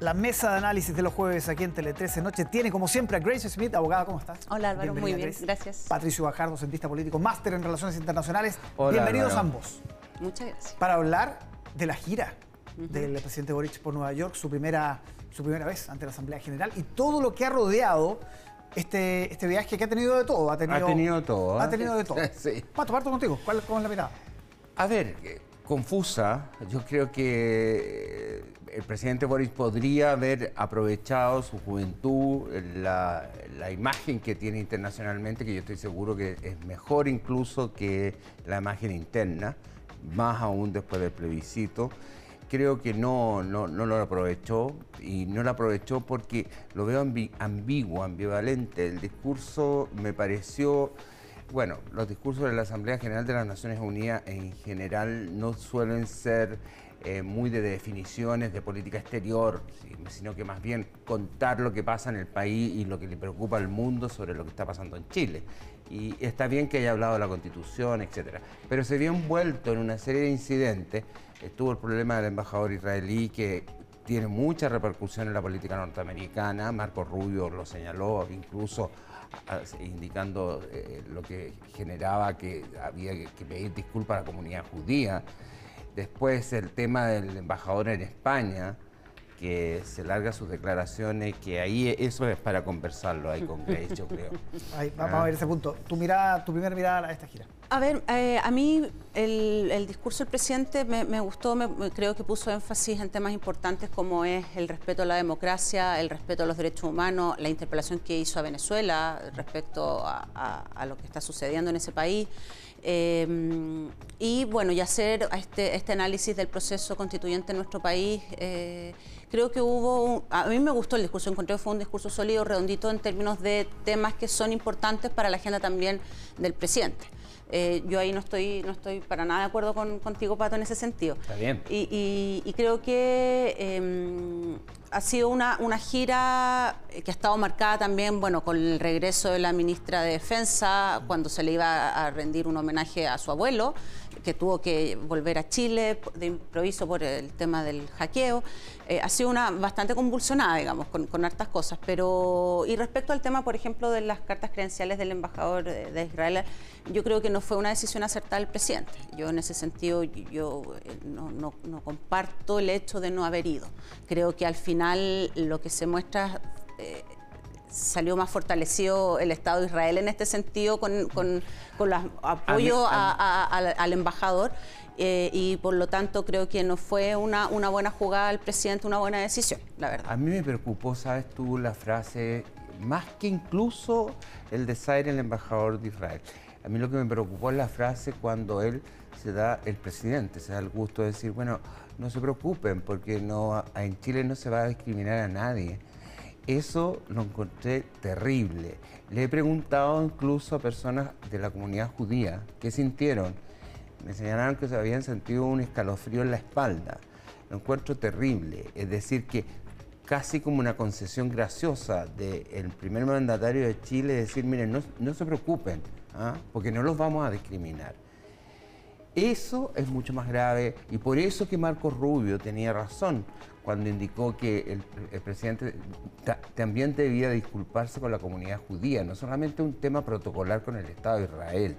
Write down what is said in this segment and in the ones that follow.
La mesa de análisis de los jueves aquí en Tele 13 Noche tiene, como siempre, a Grace Smith, abogada. ¿Cómo estás? Hola Álvaro, muy bien, gracias. Patricio Bajardo, cientista político, máster en Relaciones Internacionales. Bienvenidos ambos. Muchas gracias. Para hablar de la gira del presidente Boric por Nueva York, su primera, su primera vez ante la Asamblea General y todo lo que ha rodeado este, este viaje que ha tenido de todo. Ha tenido, ha tenido todo. Ha ¿eh? tenido de todo. sí. Pato, parto contigo. ¿Cuál, ¿Cómo es la mirada? A ver, eh, confusa. Yo creo que el presidente Boris podría haber aprovechado su juventud, la, imagen que tiene internacionalmente, que yo estoy seguro que es mejor incluso que la imagen interna, más aún después del plebiscito. Creo que no, no, lo aprovechó y no lo aprovechó porque lo veo ambiguo, ambivalente. El discurso me pareció bueno, los discursos de la Asamblea General de las Naciones Unidas en general no suelen ser eh, muy de definiciones de política exterior, sino que más bien contar lo que pasa en el país y lo que le preocupa al mundo sobre lo que está pasando en Chile. Y está bien que haya hablado de la Constitución, etc. Pero se vio envuelto en una serie de incidentes. Estuvo el problema del embajador israelí que tiene mucha repercusión en la política norteamericana. Marco Rubio lo señaló, incluso indicando eh, lo que generaba que había que pedir disculpas a la comunidad judía. Después el tema del embajador en España, que se larga sus declaraciones, que ahí eso es para conversarlo ahí con Grace, yo creo. vamos a ver ese punto. Tu mirada, tu primera mirada a esta gira. A ver, eh, a mí el, discurso del presidente me, gustó, creo que puso énfasis en temas importantes como es el respeto a la democracia, el respeto a los derechos humanos, la interpelación que hizo a Venezuela respecto a lo que está sucediendo en ese país. Em, y bueno, y hacer este, este, análisis del proceso constituyente en nuestro país. Eh, creo que hubo, a mí me gustó el discurso, encontré que fue un discurso sólido, redondito en términos de temas que son importantes para la agenda también del presidente. Eh, yo ahí no estoy, no estoy para nada de acuerdo con, contigo, Pato, en ese sentido. Está bien. Y, creo que em, ha sido una, una, gira que ha estado marcada también, bueno, con el regreso de la ministra de Defensa, cuando se le iba a rendir un homenaje a su abuelo que tuvo que volver a Chile de improviso por el tema del hackeo. Eh, ha sido una bastante convulsionada, digamos, con, hartas cosas. Pero, y respecto al tema, por ejemplo, de las cartas credenciales del embajador de, Israel, yo creo que no fue una decisión acertada del presidente. Yo en ese sentido, yo eh, no, comparto el hecho de no haber ido. Creo que al final lo que se muestra... Eh, salió más fortalecido el Estado de Israel en este sentido con, con, con los apoyos al, embajador eh, y por lo tanto creo que no fue una, una buena jugada del presidente, una buena decisión, la verdad. A mí me preocupó, sabes tú, la frase, más que incluso el desaire del embajador de Israel. A mí lo que me preocupó es la frase cuando él se da, el presidente se da el gusto de decir, bueno, no se preocupen porque no, en Chile no se va a discriminar a nadie. Eso lo encontré terrible. Le he preguntado incluso a personas de la comunidad judía qué sintieron. Me señalaron que se habían sentido un escalofrío en la espalda. Lo encuentro terrible. Es decir, que casi como una concesión graciosa del primer mandatario de Chile decir, miren, no, se preocupen, ¿ah? porque no los vamos a discriminar. Eso es mucho más grave y por eso que Marcos Rubio tenía razón cuando indicó que el, presidente también debía disculparse con la comunidad judía, no solamente un tema protocolar con el Estado de Israel,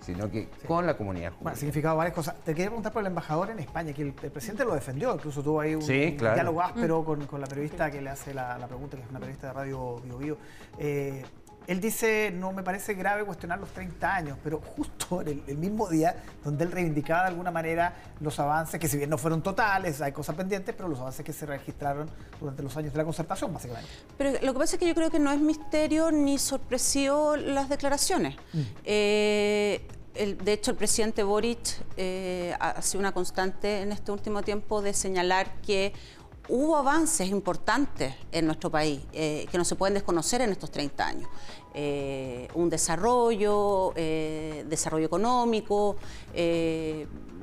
sino que con la comunidad judía. Bueno, significado varias cosas. Te quería preguntar por el embajador en España, que el, presidente lo defendió, incluso tuvo ahí un, diálogo áspero mm. con, la periodista que le hace la, pregunta, que es una periodista de Radio Bio, Bio. Eh, él dice, no me parece grave cuestionar los 30 años, pero justo en el, mismo día donde él reivindicaba de alguna manera los avances, que si bien no fueron totales, hay cosas pendientes, pero los avances que se registraron durante los años de la concertación, básicamente. Pero lo que pasa es que yo creo que no es misterio ni sorpresivo las declaraciones. Mm. Eh, de hecho, el presidente Boric eh, ha sido una constante en este último tiempo de señalar que hubo avances importantes en nuestro país eh, que no se pueden desconocer en estos 30 años. Eh, un desarrollo, eh, desarrollo económico,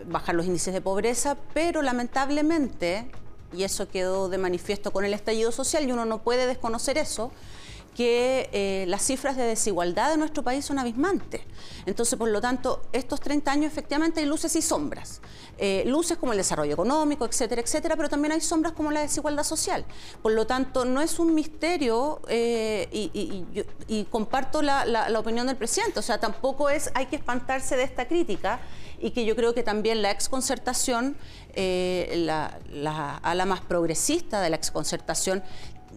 bajar los índices de pobreza, pero lamentablemente, y eso quedó de manifiesto con el estallido social y uno no puede desconocer eso, que eh, las cifras de desigualdad de nuestro país son abismantes. Entonces, por lo tanto, estos 30 años efectivamente hay luces y sombras. Eh, luces como el desarrollo económico, etcétera, etcétera, pero también hay sombras como la desigualdad social. Por lo tanto, no es un misterio eh, y, comparto la, opinión del presidente. O sea, tampoco es, hay que espantarse de esta crítica y que yo creo que también la exconcertación, la, la ala más progresista de la exconcertación,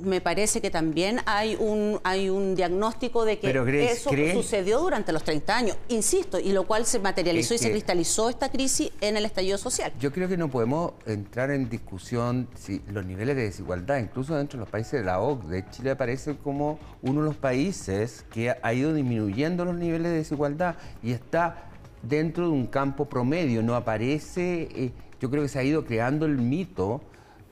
me parece que también hay un, hay un diagnóstico de que eso sucedió durante los 30 años, insisto, y lo cual se materializó y se cristalizó esta crisis en el estallido social. Yo creo que no podemos entrar en discusión si los niveles de desigualdad, incluso dentro de los países de la OCDE, Chile aparece como uno de los países que ha ido disminuyendo los niveles de desigualdad y está dentro de un campo promedio, no aparece, eh, yo creo que se ha ido creando el mito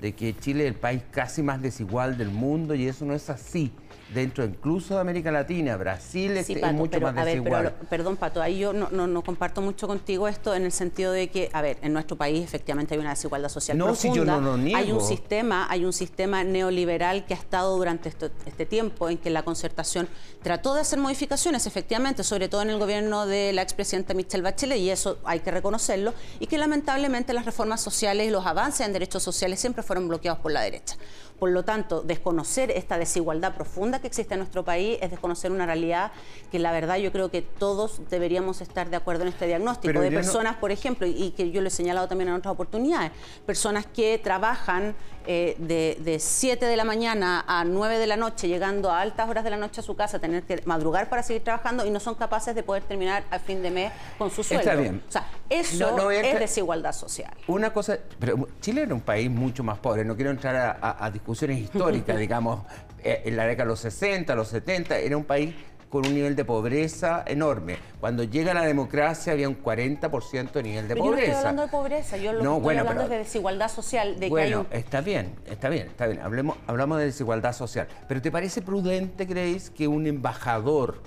de que Chile es el país casi más desigual del mundo y eso no es así dentro incluso de América Latina, Brasil es, mucho más desigual. perdón, Pato, ahí yo no, no, comparto mucho contigo esto en el sentido de que, a ver, en nuestro país efectivamente hay una desigualdad social no, Si yo no lo niego. Hay un sistema, hay un sistema neoliberal que ha estado durante este tiempo en que la concertación trató de hacer modificaciones, efectivamente, sobre todo en el gobierno de la expresidenta Michelle Bachelet, y eso hay que reconocerlo, y que lamentablemente las reformas sociales y los avances en derechos sociales siempre fueron bloqueados por la derecha. Por lo tanto, desconocer esta desigualdad profunda que existe en nuestro país es desconocer una realidad que la verdad yo creo que todos deberíamos estar de acuerdo en este diagnóstico de personas, por ejemplo, y, que yo lo he señalado también en otras oportunidades, personas que trabajan eh, de 7 de la mañana a 9 de la noche, llegando a altas horas de la noche a su casa, tener que madrugar para seguir trabajando y no son capaces de poder terminar a fin de mes con su sueldo. Está bien. O sea, eso es desigualdad social. Una cosa, pero Chile era un país mucho más pobre, no quiero entrar a, a discusiones históricas, digamos, eh, en la década de los 60, los 70, era un país con un nivel de pobreza enorme. Cuando llega la democracia había un 40% de nivel de pobreza. Yo no estoy hablando de pobreza, yo lo estoy hablando de desigualdad social. De bueno, está bien, está bien, está bien. Hablemos, hablamos de desigualdad social. Pero ¿te parece prudente, creéis, que un embajador,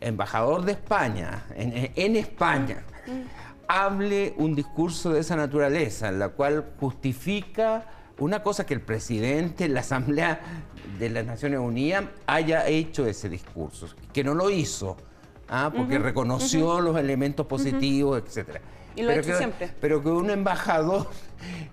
embajador de España, en, en España, mm. hable un discurso de esa naturaleza, en la cual justifica una cosa que el presidente, la Asamblea de las Naciones Unidas haya hecho ese discurso, que no lo hizo, ¿ah? porque reconoció los elementos positivos, etcétera. Y lo ha hecho siempre. Pero que un embajador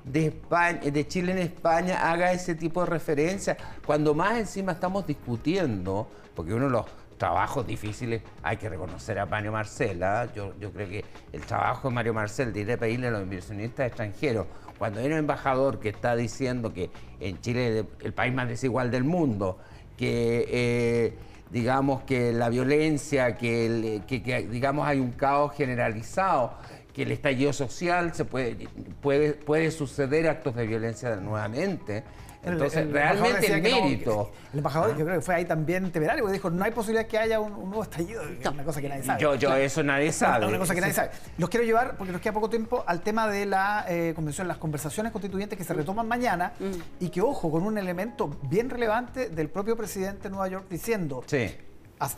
de, España, de Chile en España haga ese tipo de referencia, cuando más encima estamos discutiendo, porque uno de los trabajos difíciles hay que reconocer a Mario Marcel. ¿ah? Yo, yo creo que el trabajo de Mario Marcel de ir a pedirle a los inversionistas extranjeros cuando hay un embajador que está diciendo que en Chile es el país más desigual del mundo, que eh, digamos que la violencia, que, digamos hay un caos generalizado, que el estallido social se puede, puede, puede suceder actos de violencia nuevamente. Entonces, realmente el mérito. el embajador, yo creo que fue ahí también temerario, porque dijo: no hay posibilidad que haya un, nuevo estallido. una cosa que nadie sabe. Yo, yo eso nadie sabe. Una cosa que nadie sabe. Los quiero llevar, porque nos queda poco tiempo, al tema de la eh, convención, las conversaciones constituyentes que se retoman mañana mm. y que, ojo, con un elemento bien relevante del propio presidente de Nueva York diciendo.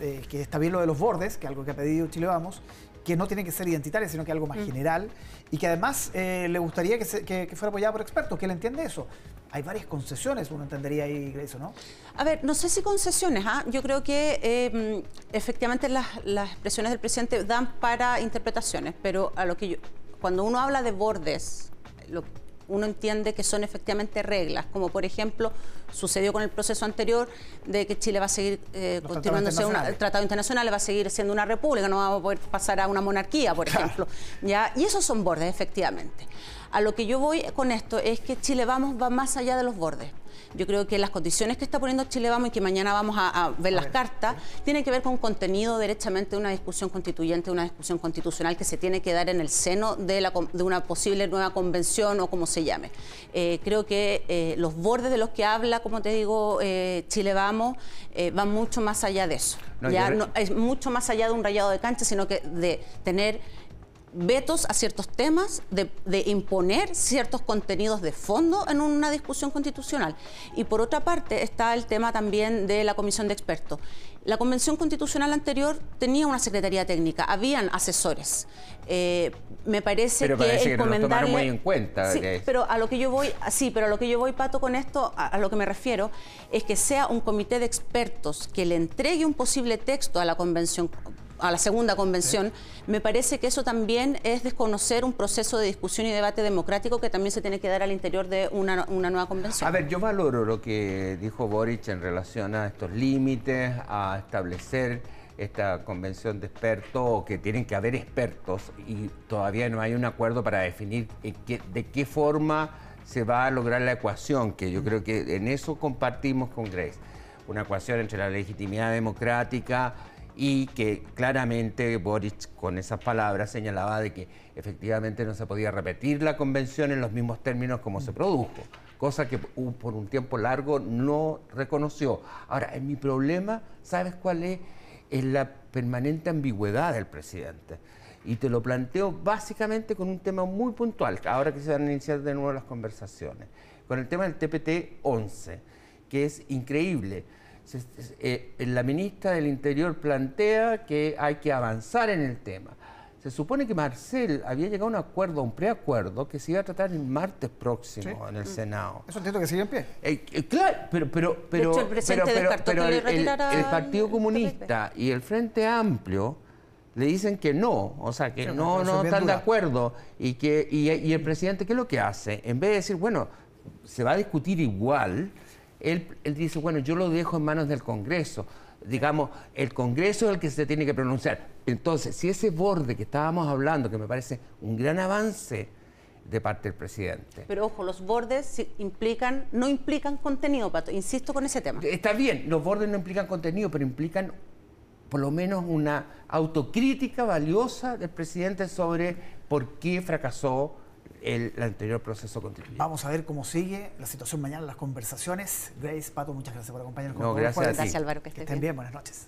Eh, que está bien lo de los bordes, que es algo que ha pedido Chile Vamos, que no tiene que ser identitaria, sino que algo más mm. general, y que además eh, le gustaría que, fuera apoyada por expertos, que él entiende eso. Hay varias concesiones, uno entendería ahí eso, ¿no? A ver, no sé si concesiones, ¿ah? yo creo que eh, efectivamente las, expresiones del presidente dan para interpretaciones, pero a lo que yo, cuando uno habla de bordes, lo, uno entiende que son efectivamente reglas, como por ejemplo sucedió con el proceso anterior de que Chile va a seguir eh, continuándose un tratado internacional, va a seguir siendo una república, no va a poder pasar a una monarquía, por ejemplo. ¿ya? Y esos son bordes, efectivamente. A lo que yo voy con esto es que Chile Vamos va más allá de los bordes. Yo creo que las condiciones que está poniendo Chile Vamos y que mañana vamos a, ver las cartas, tienen que ver con contenido derechamente de una discusión constituyente, una discusión constitucional que se tiene que dar en el seno de, la, de una posible nueva convención o como se llame. Eh, creo que eh, los bordes de los que habla, como te digo, eh, Chile Vamos, van mucho más allá de eso. ya no, es mucho más allá de un rayado de cancha, sino que de tener vetos a ciertos temas, de, imponer ciertos contenidos de fondo en una discusión constitucional. Y por otra parte está el tema también de la comisión de expertos. La convención constitucional anterior tenía una secretaría técnica, habían asesores. Eh, me parece pero que el que muy en cuenta. Sí, pero a lo que yo voy, sí, pero a lo que yo voy, Pato, con esto, a, lo que me refiero, es que sea un comité de expertos que le entregue un posible texto a la convención a la segunda convención, me parece que eso también es desconocer un proceso de discusión y debate democrático que también se tiene que dar al interior de una, nueva convención. A ver, yo valoro lo que dijo Boric en relación a estos límites, a establecer esta convención de expertos, que tienen que haber expertos y todavía no hay un acuerdo para definir de qué forma se va a lograr la ecuación, que yo creo que en eso compartimos con Grace. Una ecuación entre la legitimidad democrática, y que claramente Boric con esas palabras señalaba de que efectivamente no se podía repetir la convención en los mismos términos como se produjo, cosa que por un tiempo largo no reconoció. Ahora, en mi problema, ¿sabes cuál es? Es la permanente ambigüedad del presidente. Y te lo planteo básicamente con un tema muy puntual, ahora que se van a iniciar de nuevo las conversaciones, con el tema del TPT-11, que es increíble eh, la ministra del Interior plantea que hay que avanzar en el tema. Se supone que Marcel había llegado a un acuerdo, a un preacuerdo, que se iba a tratar el martes próximo en el mm. Senado. Eso entiendo que sigue en pie. Eh, eh, claro, pero, pero, pero, pero, el, Partido Comunista y el Frente Amplio le dicen que no, o sea, que no, no están de acuerdo. Y, que, y el presidente, ¿qué es lo que hace? En vez de decir, bueno, se va a discutir igual, él, dice, bueno, yo lo dejo en manos del Congreso. Digamos, el Congreso es el que se tiene que pronunciar. Entonces, si ese borde que estábamos hablando, que me parece un gran avance de parte del presidente. Pero ojo, los bordes implican, no implican contenido, Pato. Insisto con ese tema. Está bien, los bordes no implican contenido, pero implican por lo menos una autocrítica valiosa del presidente sobre por qué fracasó el, anterior proceso constituyente. Vamos a ver cómo sigue la situación mañana, las conversaciones. Grace, Pato, muchas gracias por acompañarnos. No, gracias, gracias Álvaro. Que, estén bien. Buenas noches.